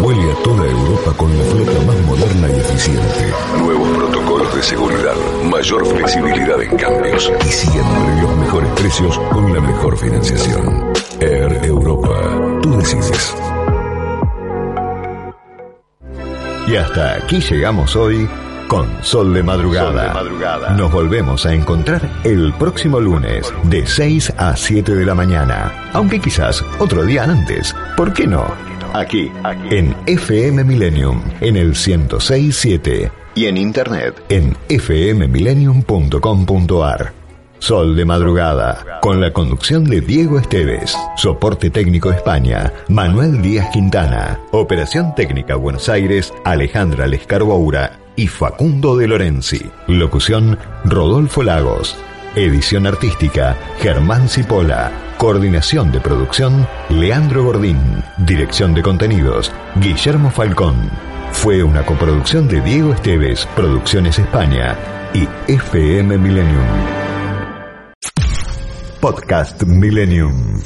Vuele a toda Europa con la flota más moderna y eficiente. Nuevos protocolos de seguridad, mayor flexibilidad en cambios y siempre los mejores precios con la mejor financiación. Air Europa. Tú decides. Y hasta aquí llegamos hoy con Sol de, Madrugada. de Madrugada. Nos volvemos a encontrar el próximo lunes de 6 a 7 de la mañana. Aunque quizás otro día antes. ¿Por qué no? Aquí, aquí, en FM Millennium, en el 1067 y en internet. En fmmillennium.com.ar. Sol de madrugada, con la conducción de Diego Esteves, soporte técnico España, Manuel Díaz Quintana, operación técnica Buenos Aires, Alejandra Lescarboura y Facundo de Lorenzi, locución Rodolfo Lagos, edición artística Germán Cipola. Coordinación de producción, Leandro Gordín. Dirección de contenidos, Guillermo Falcón. Fue una coproducción de Diego Esteves, Producciones España y FM Millennium. Podcast Millennium.